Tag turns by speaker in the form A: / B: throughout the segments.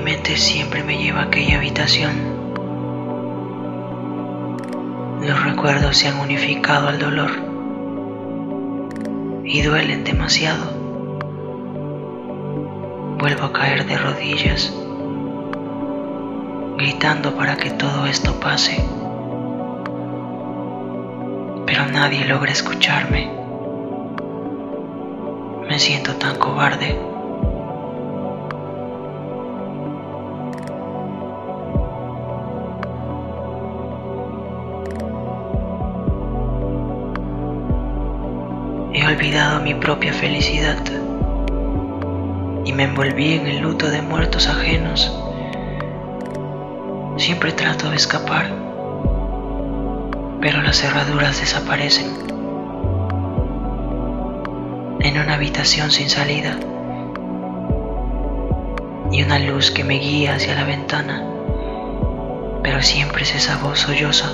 A: mente siempre me lleva a aquella habitación. Los recuerdos se han unificado al dolor y duelen demasiado. Vuelvo a caer de rodillas, gritando para que todo esto pase, pero nadie logra escucharme. Me siento tan cobarde. He olvidado mi propia felicidad y me envolví en el luto de muertos ajenos. Siempre trato de escapar, pero las cerraduras desaparecen. En una habitación sin salida y una luz que me guía hacia la ventana, pero siempre es esa voz solloza,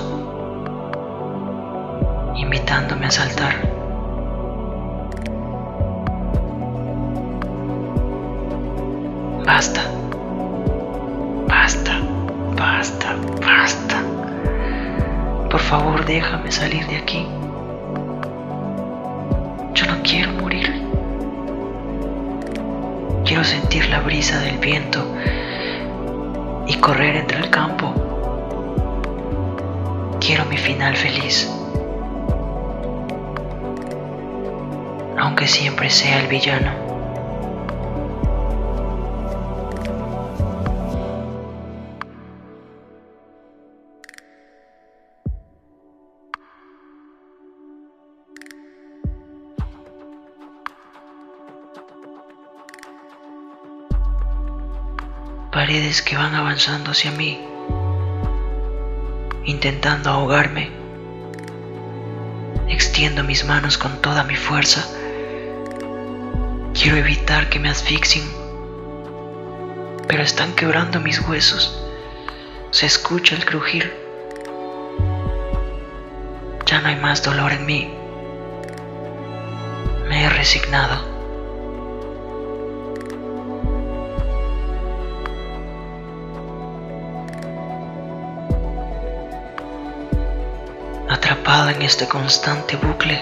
A: invitándome a saltar. Basta. Basta. Basta. Basta. Por favor, déjame salir de aquí. Yo no quiero morir. Quiero sentir la brisa del viento y correr entre el campo. Quiero mi final feliz. Aunque siempre sea el villano. Paredes que van avanzando hacia mí, intentando ahogarme. Extiendo mis manos con toda mi fuerza. Quiero evitar que me asfixien, pero están quebrando mis huesos. Se escucha el crujir. Ya no hay más dolor en mí. Me he resignado. atrapada en este constante bucle.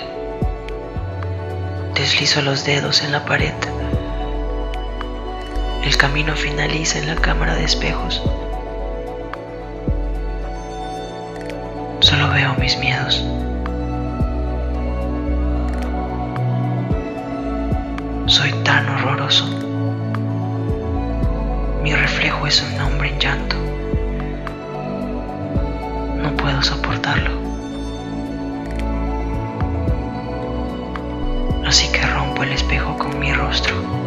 A: Deslizo los dedos en la pared. El camino finaliza en la cámara de espejos. Solo veo mis miedos. Soy tan horroroso. Mi reflejo es un hombre en llanto. No puedo soportarlo. así que rompo el espejo con mi rostro.